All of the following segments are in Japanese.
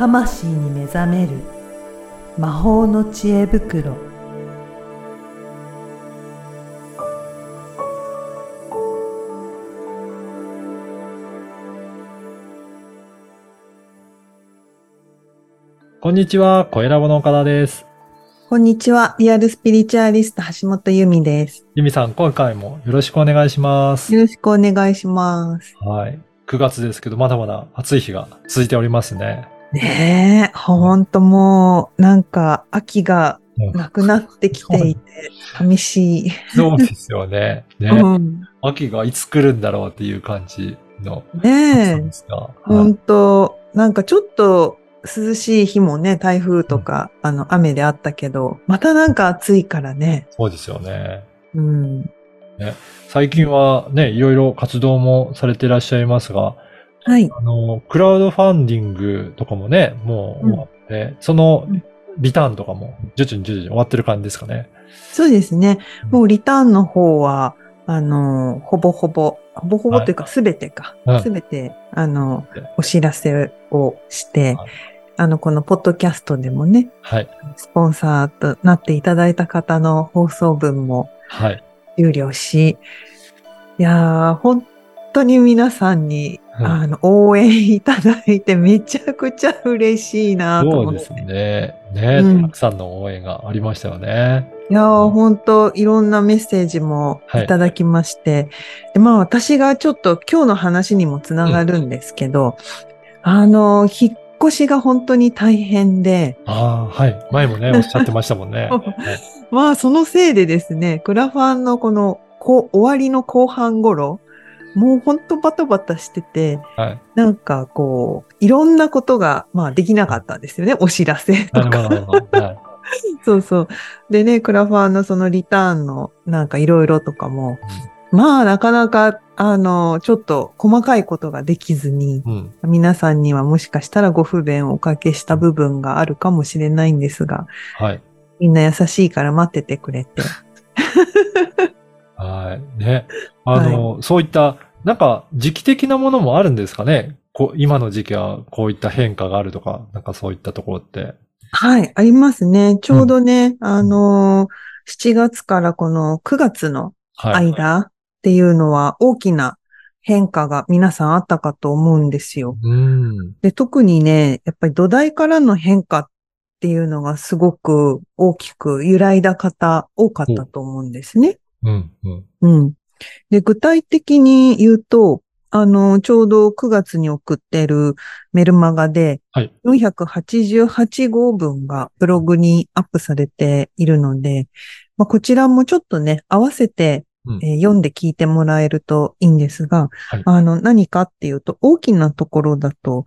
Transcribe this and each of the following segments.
魂に目覚める魔法の知恵袋こんにちは、声ラボの岡田です。こんにちはリアルスピリチュアリスト橋本由美ですゆみさん、今回もよろしくお願いします。よろしくお願いしますはい。9月ですけど、まだまだ暑い日が続いておりますね。ねえほんともうなんか秋がうんなくなってきていて寂しい、そうですよね。ね、うん、秋がいつ来るんだろうっていう感じのねえ。ほんと、なんかちょっと涼しい日もね、台風とか、あの、雨であったけど、またなんか暑いからね。そうですよね。うん。最近はね、いろいろ活動もされていらっしゃいますが、はい。あの、クラウドファンディングとかもね、もう終わって、そのうんリターンとかも徐々に徐々に終わってる感じですかね。そうですね。もうリターンの方は、あの、ほぼほぼ、ほぼほぼというかすべてかうん。すべて、あので、お知らせをしてはい、あの、このポッドキャストでもね、はい。スポンサーとなっていただいた方の放送分もはい。有料し、いやー、本当に皆さんに、うんあの、応援いただいてめちゃくちゃ嬉しいなと思って。そうですね。ね、うんたくさんの応援がありましたよね。いやー、本当いろんなメッセージもいただきまして、で、まあ私がちょっと今日の話にもつながるんですけど、あの、引っ越しが本当に大変で、ああ、はい。前もね、おっしゃってましたもんね。はいまあそのせいでですね、クラファンのこの終わりの後半頃、もう本当バタバタしてて、はい。なんかこう、いろんなことが、まあできなかったんですよね。お知らせとか。そうそう。でね、クラファンのそのリターンのなんかいろいろとかも、まあなかなか、あの、ちょっと細かいことができずに、うん。皆さんにはもしかしたらご不便をおかけした部分があるかもしれないんですが、はい。みんな優しいから待っててくれて。はい。ね。あの、そういった、なんか、時期的なものもあるんですかね？こう今の時期はこういった変化があるとか、なんかそういったところって。はい、ありますね。ちょうどね、あの7月からこの9月のはい。間っていうのは大きな変化が皆さんあったかと思うんですよ。うん。で、特にね、やっぱり土台からの変化っていうのがすごく大きく揺らいだ方多かったと思うんですね。うん。うん。うん。で、具体的に言うと、あの、ちょうど9月に送ってるメルマガで、はい。488号分がブログにアップされているので、まあ、こちらもちょっとね、合わせて、うん。えー読んで聞いてもらえるといいんですが、はい。あの、何かっていうと、大きなところだと、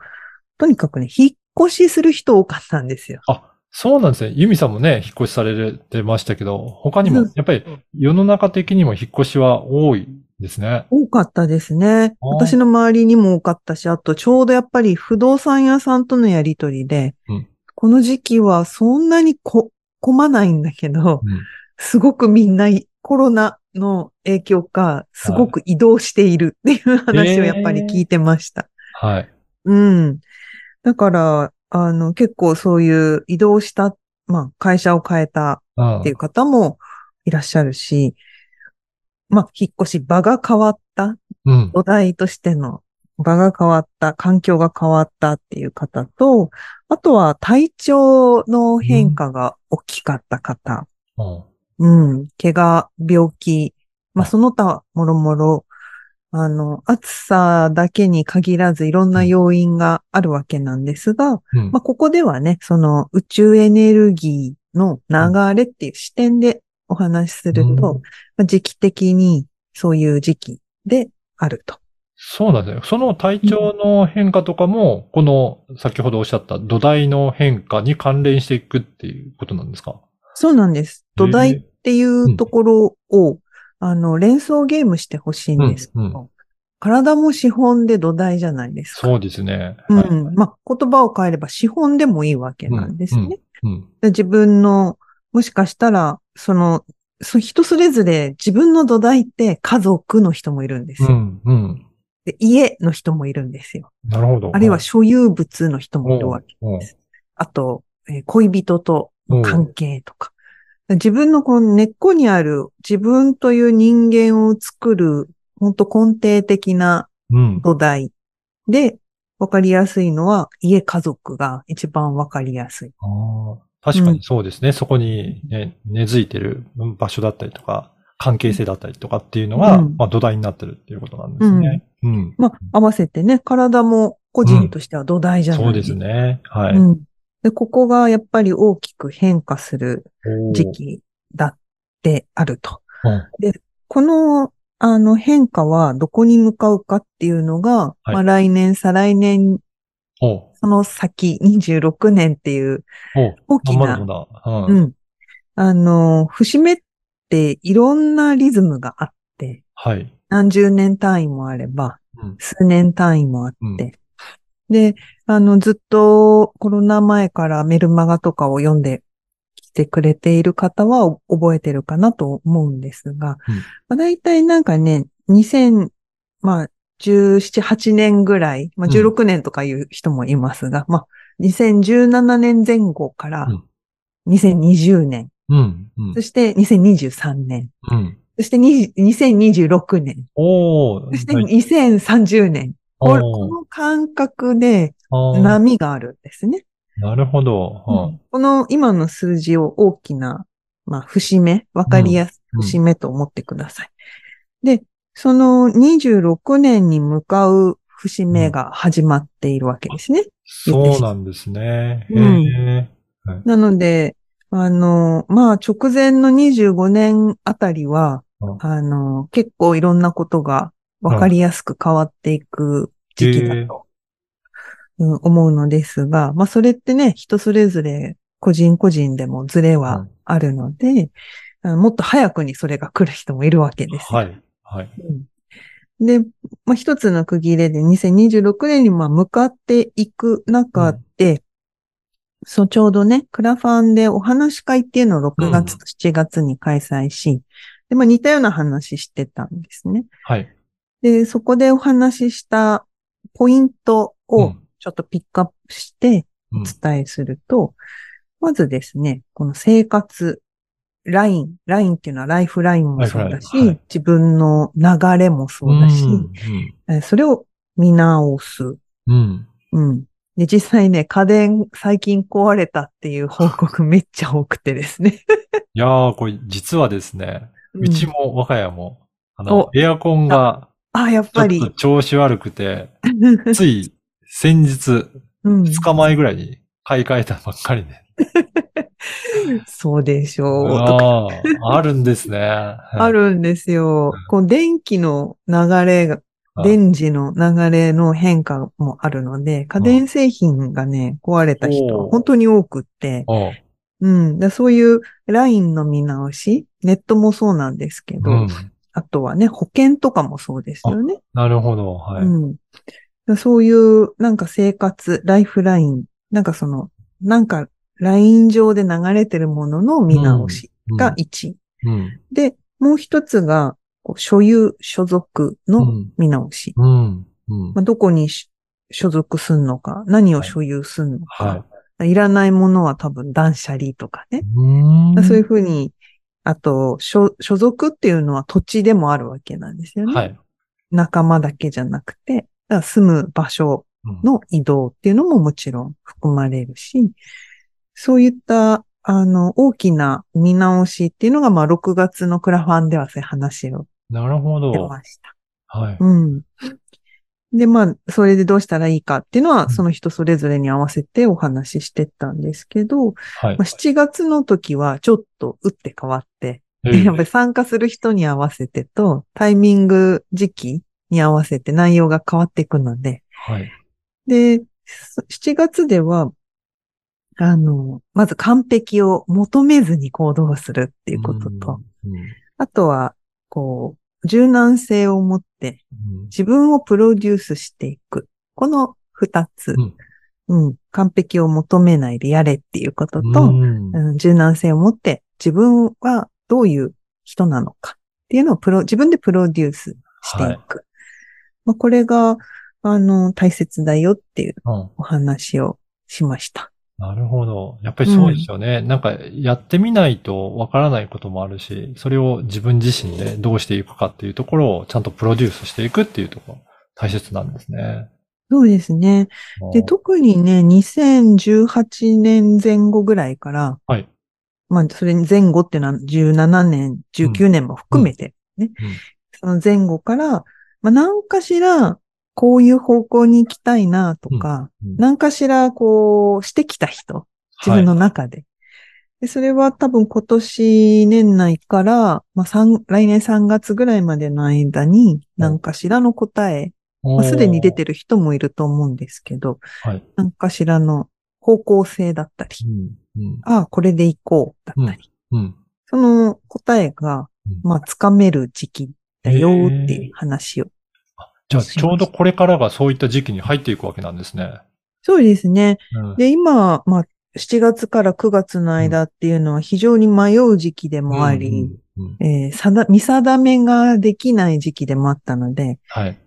とにかくね、引っ越しする人多かったんですよ。あ、そうなんですね。ユミさんもね、引っ越しされてましたけど、他にうん、もやっぱり世の中的にも引っ越しは多いですね。多かったですね。私の周りにも多かったし、あとちょうどやっぱり不動産屋さんとのやりとりで、うんこの時期はそんなにこ混まないんだけど、うんすごくみんなコロナの影響か、すごく移動しているっていう話をやっぱり聞いてました。はい。うん。だから、あの、結構そういう移動した、まあ、会社を変えたうんっていう方もいらっしゃるし、まあ、引っ越し場が変わったうん。土台としての場が変わった、環境が変わったっていう方と、あとは体調の変化が大きかった方、うん。うん、怪我、病気、まああその他もろもろ、あの、暑さだけに限らずいろんな要因があるわけなんですが、うんまあここではね、その宇宙エネルギーの流れっていう視点でお話しすると、うんまあ時期的にそういう時期であると。そうなんですね。その体調の変化とかも、この先ほどおっしゃった土台の変化に関連していくっていうことなんですか？そうなんです。土台っていうところを、あの、連想ゲームしてほしいんですけど、うんう体も資本で土台じゃないですか。そうですね。うはいん。まあ、言葉を変えれば資本でもいいわけなんですね。うん。で自分の、もしかしたら、その、そ人それぞれ自分の土台って家族の人もいるんですよ。うん。うん。で家の人もいるんですよ。なるほど。あるいは所有物の人もいるわけうんです。あと、えー恋人との関係とか。自分のこの根っこにある自分という人間を作る、本当根底的なうん。土台で、わかりやすいのは家家族が一番わかりやすい。あー確かにそうですね。そこに、ね、根付いてる場所だったりとか、関係性だったりとかっていうのが、うんまあ土台になってるっていうことなんですね。うん。まあ、合わせてね、体も個人としては土台じゃない、そうですね。はい。うん。で、ここがやっぱり大きく変化する時期だってあると。うんこの、あの変化はどこに向かうかっていうのが、はいまあ来年、再来年、その先26年っていう大きな。ううん。ん。あの、節目っていろんなリズムがあって、はい。何十年単位もあれば、うん。数年単位もあって、うんで、あの、ずっとコロナ前からメルマガとかを読んできてくれている方は覚えてるかなと思うんですが、うんまあ、大体なんかね、2000、まあ、17、8年ぐらい、まあ、うん16年とかいう人もいますが、まあ、2017年前後からうん2020年、うん。うんそ。して2023年、うん。そして20 2026年、そしてはい2030年。この感覚で波があるんですね。なるほど。うんこの今の数字を大きな、まあ、節目、わかりやすいうん節目と思ってください。で、その26年に向かう節目が始まっているわけですね。そうなんですね。へうんえ。なので、あの、まあ、直前の25年あたりは、うんあの、結構いろんなことがわかりやすく変わっていく時期だと、うん思うのですが、まあ、それってね、人それぞれ個人個人でもズレはあるので、あもっと早くにそれが来る人もいるわけですよ。はい。はい。うんで、まあ、一つの区切れで2026年にまあ向かっていく中で、そう、ちょうどね、クラファンでお話し会っていうのを6月と7月に開催し、で、まあ似たような話してたんですね。はい。で、そこでお話ししたポイントをうんちょっとピックアップしてうんお伝えすると、まずですね、この生活、ライン、ラインっていうのはライフラインもそうだし、はい自分の流れもそうだし、うんえーそれを見直す。うん。うん。で、実際ね、家電最近壊れたっていう報告 めっちゃ多くてですね。いやー、これ実はですね、うちんも我が家も、あのお、エアコンがあ、やっちょっとぱり。調子悪くて、つい先日、うん2日前ぐらいに買い替えたばっかりで。そうでしょう。ああ、あるんですね。あるんですようん。こう電気の流れが、あ電磁の流れの変化もあるので、家電製品がね、壊れた人本当に多くって、うん。だそういうラインの見直し、ネットもそうなんですけど、うん。あとはね、保険とかもそうですよね。なるほど。はい。うん。だそういう、なんか生活、ライフライン、なんかその、なんか、ライン上で流れてるものの見直しが1。うん。で、もう一つが、所有、所属のうん。見直し。うん。うんまあ、どこにし所属すんのか、何を所有すんのか、、はいらないものは多分断捨離とかね。うん。そういうふうに、あと、所所属っていうのは土地でもあるわけなんですよね。はい。仲間だけじゃなくて、住む場所うんの移動っていうのももちろん含まれるし、そういった、あの、大きな見直しっていうのが、まあ、6月のクラファンではそういう話をなるほど。ました。はい。うん。で、まあ、それでどうしたらいいかっていうのは、うん。その人それぞれに合わせてお話ししてったんですけど、はい。まあ、。7月の時はちょっと打って変わって、ええ やっぱり参加する人に合わせてと、タイミング、時期に合わせて内容が変わっていくので、はい。で、そ7月では、あの、まず完璧を求めずに行動するっていうことと、うん、あとは、こう、柔軟性を持ってうん自分をプロデュースしていく。この二つ、うんうん。完璧を求めないでやれっていうことと、うんうん柔軟性を持って自分はどういう人なのかっていうのをプロ、自分でプロデュースしていく。まあ、これが、あの、大切だよっていううん。お話をしました。なるほど。やっぱりそうですよね。なんか、やってみないとわからないこともあるし、それを自分自身でどうしていくかっていうところをちゃんとプロデュースしていくっていうところ、大切なんですね。そうですね。で、うん特にね、2018年前後ぐらいから、はい。まあ、それに前後っていうのは17年、19年も含めてね、うんうんその前後から、まあ、何かしら、こういう方向に行きたいなとか、うんうん何かしら、こう、してきた人、自分の中で。でそれは多分今年年内から、まあ、三来年3月ぐらいまでの間に、何かしらの答え、はい、まあ、すでに出てる。る人もいると思うんですけど、はい。何かしらの方向性だったり、うん。うん。ああ、これで行こうだったり、うん。その答えがうん、まあ、つかめる時期だよっていう話を。じゃあ、ちょうどこれからがそういった時期に入っていくわけなんですね。そうですね。うん。で、今、まあ、7月から9月の間っていうのは非常に迷う時期でもあり、見定めができない時期でもあったので、はい。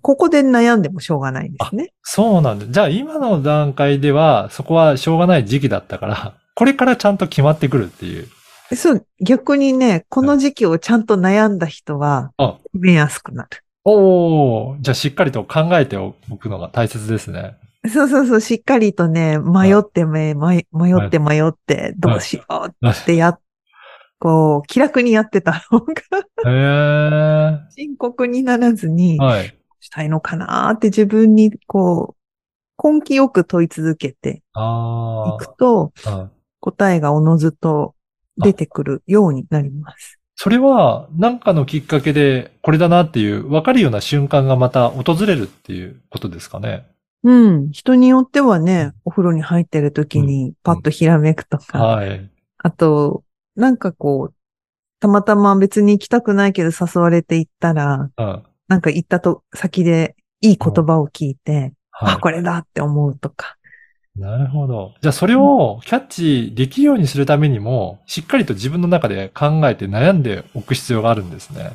ここで悩んでもしょうがないですね。そうなんだ。じゃあ今の段階では、そこはしょうがない時期だったから、これからちゃんと決まってくるっていう。そう、逆にね、この時期をちゃんと悩んだ人は、あ、決めやすくなる。おおじゃあしっかりと考えておくのが大切ですね。そうそうそう、しっかりとね、迷ってめ、迷迷って迷って、どうしようってやっ、こう、気楽にやってた方が、へえ。深刻にならずに、はい。したいのかなって自分に、こう、根気よく問い続けてあいくと、答えがおのずと出てくるようになります。それは、何かのきっかけで、これだなっていう、わかるような瞬間がまた訪れるっていうことですかね。うん。人によってはね、お風呂に入ってる時にパッとひらめくとか、はい。あと、なんかこう、たまたま別に行きたくないけど誘われて行ったら、うん。なんか行ったと先でいい言葉を聞いて、はいあ、これだって思うとか。なるほど。じゃあそれをキャッチできるようにするためにも、しっかりと自分の中で考えて悩んでおく必要があるんですね。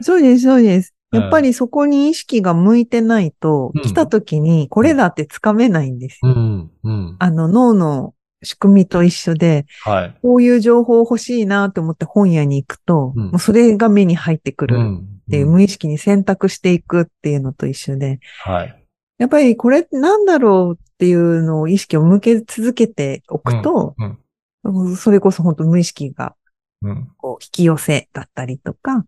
そうです、そうです。うんやっぱりそこに意識が向いてないと、うん来た時にこれだってつかめないんですよ。うん、うん。あの脳の仕組みと一緒で、はい。こういう情報欲しいなと思って本屋に行くと、うんもうそれが目に入ってくるっうん。ていう、うん無意識に選択していくっていうのと一緒で、はい。やっぱりこれなんだろうっていうのを意識を向け続けておくと、うんうんそれこそ本当無意識がうん。こう引き寄せだったりとか、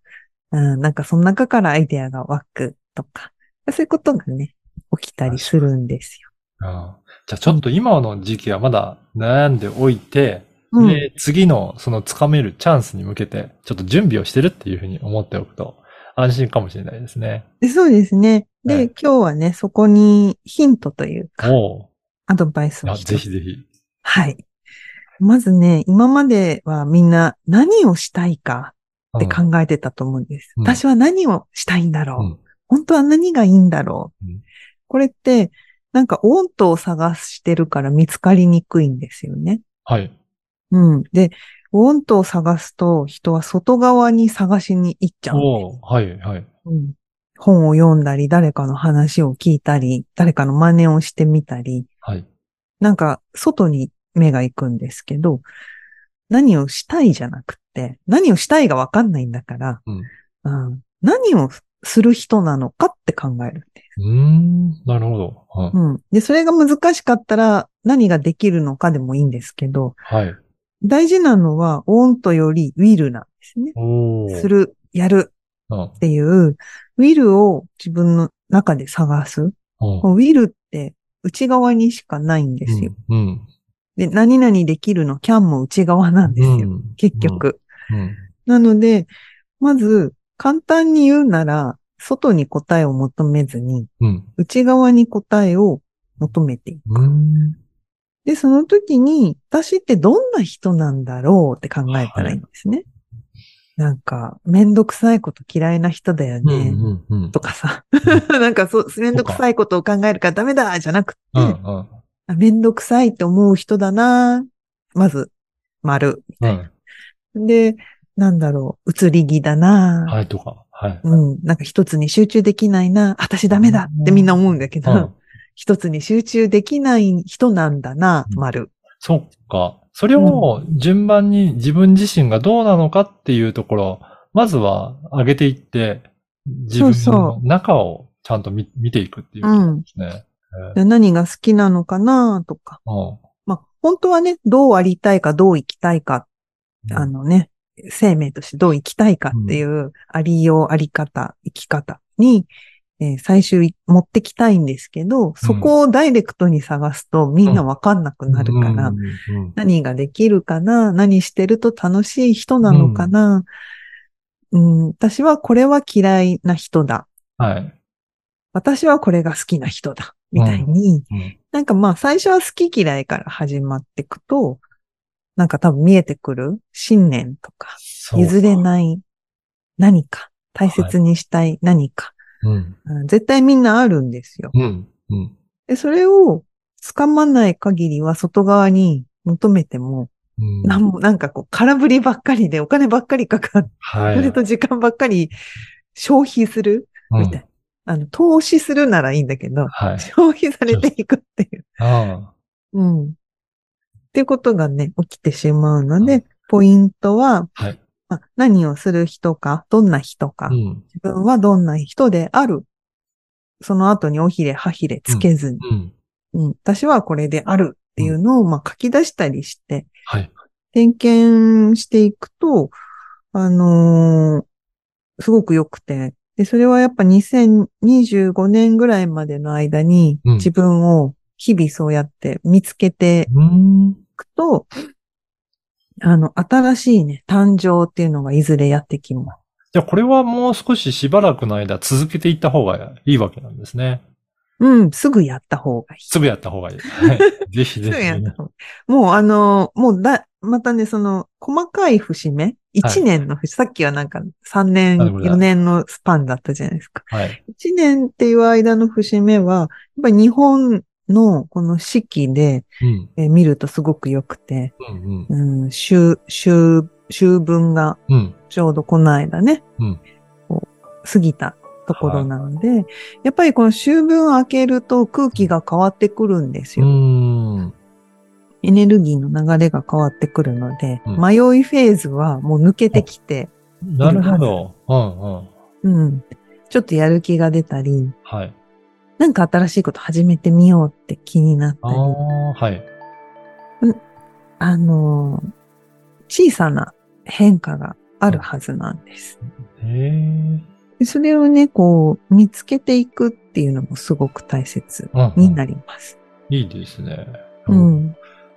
うん、なんかその中からアイデアが湧くとか、そういうことがね、起きたりするんですああじゃあちょっと今の時期はまだ悩んでおいて、よ。うん。で、次のそのつかめるチャンスに向けて、ちょっと準備をしてるっていうふうに思っておくと安心かもしれないですね。でそうですね。で、はい今日はね、そこにヒントというか、おアドバイスをぜひぜひ。はい。まずね、今まではみんな何をしたいかって考えてたと思うんです。うん私は何をしたいんだろう、うん本当は何がいいんだろう、うんこれって、なんかオントを探してるから見つかりにくいんですよね。はい。うん。で、オントを探すと人は外側に探しに行っちゃうはい、はい。うん本を読んだり、誰かの話を聞いたり、誰かの真似をしてみたり、はい。なんか外に目が行くんですけど、何をしたいじゃなくて、何をしたいがわかんないんだから、うん。うん何をする人なのかって考えるんです。うーん、なるほど。うんうん。で、それが難しかったら何ができるのかでもいいんですけど、はい。大事なのは、オンとよりウィルなんですね。する、やるうん。っていう、ウィルを自分の中で探す。うんウィルって内側にしかないんですよ。うん。で、何々できるの、キャンも内側なんですよ。うん結局。うん。なので、まず、簡単に言うなら、外に答えを求めずに、うん。内側に答えを求めていく。うん。で、その時に、私ってどんな人なんだろうって考えたらいいんですね。なんか、めんどくさいこと嫌いな人だようん。ね。うん。うん。とかさ。なんかそう、めんどくさいことを考えるからダメだじゃなくて、うん。うん。あめんどくさいって思う人だなまず、丸。うん。で、なんだろう、移り気だな、はい、とか。はい。うん、なんか一つに集中できないな、私ダメだってみんな思うんだけど、うん一つに集中できない人なんだな、うん丸。そっか。それを順番に自分自身がどうなのかっていうところ、まずは上げていって、自分の中をちゃんと見見ていくっていうことですね。で何が好きなのかなとか。うんまあ、本当はね、どうありたいか、どう生きたいか、あのね、生命としてどう生きたいかっていう、ありよう、あり方、生き方に、えー最終持ってきたいんですけど、そこをダイレクトに探すとみんなわかんなくなるから、うん。うん。何ができるかな何してると楽しい人なのかな、うん、私はこれは嫌いな人だ。はい。私はこれが好きな人だ。みたいに、うん。なんかまあ最初は好き嫌いから始まっていくと、なんか多分見えてくる信念とか、譲れない何か、大切にしたい何か、うん。うん絶対みんなあるんですよ。うん。うん。で、それを掴まない限りは外側に求めても、うんなんも、なんかこう空振りばっかりでお金ばっかりかかって、はい。それと時間ばっかり消費するみたいな。あの、投資するならいいんだけど、はい。消費されていくっていう。あうん。っていうことがね、起きてしまうので、うんポイントは、あ。はい。まあ、何をする人か、どんな人か、うん。自分はどんな人である。その後におひれ、はひれつけずに、うん。うん私はこれであるっていうのを、まあ、書き出したりして、はい。点検していくと、あのーすごく良くて、で、それはやっぱ2025年ぐらいまでの間に、うん自分を日々そうやって見つけてうん。いくと、あの、新しいね、誕生っていうのがいずれやってきます。じゃあこれはもう少ししばらくの間続けていった方がいいわけなんですね。うん、すぐやった方がいい。すぐやった方がいい。はい。ぜひぜすぐやっひ。た方がいい。もうあのーもうだ、またね、その、細かい節目、1年の節、さっきはなんか3年、なるほど4年のスパンだったじゃないですか。はい。1年っていう間の節目は、やっぱり日本のこの四季で、うん。えー見るとすごく良くて、うんうん。うん、分がうん。ちょうどこの間ね、うん過ぎたところなので、やっぱりこの秋分明けると空気が変わってくるんですうよ。ん。エネルギーの流れが変わってくるので、うん迷いフェーズはもう抜けてきて、なるほど。うんうん。うん、ちょっとやる気が出たり、はい。なんか新しいこと始めてみようって気になったり、ああ、はい。あのー小さな変化があるはずなんです。へえ。でそれをね、こう、見つけていくっていうのもすごく大切うんうんになります。いいですね。うん。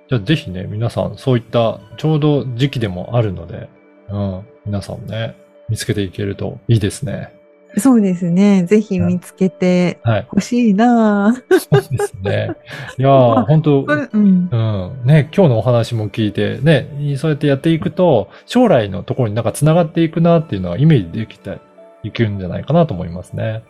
じゃあぜひね、皆さん、そういったちょうど時期でもあるので、うん、皆さんね、見つけていけるといいですね。そうですね。ぜひ見つけてはい。ほしいなぁそうですね。いや まあー、本当うん。うん。ね、今日のお話も聞いて、ね、そうやってやっていくと、将来のところになんか繋がっていくなっていうのはイメージできていくんじゃないかなと思いますね。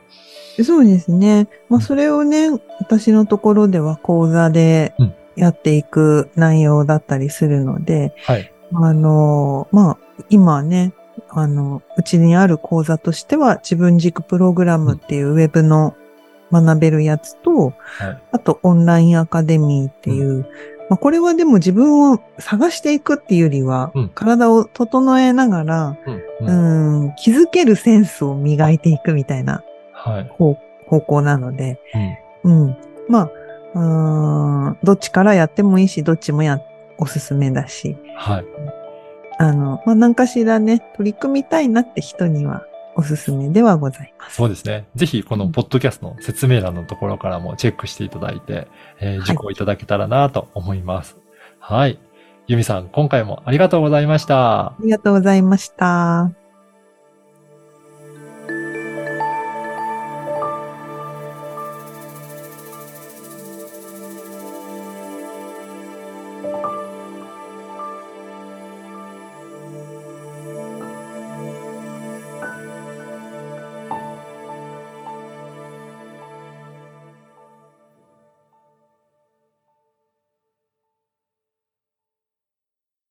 そうですね。まあ、それをね、私のところでは講座でうんやっていく内容だったりするので、はい。あの、まあ、今ね、あの、うちにある講座としては、自分軸プログラムっていうウェブの学べるやつと、はい。あとオンラインアカデミーっていう、まあ、これはでも自分を探していくっていうよりは、うん体を整えながら、うん。うん。うん、気づけるセンスを磨いていくみたいなはい。方方向なので、うん。うん。まあ、どっちからやってもいいし、どっちもや、おすすめだし、はい。あの、まあ、何かしらね、取り組みたいなって人にはおすすめではございます。そうですね。ぜひ、このポッドキャストの説明欄のところからもチェックしていただいて、えー、受講いただけたらなと思います。はい。ユミさん、今回もありがとうございました。ありがとうございました。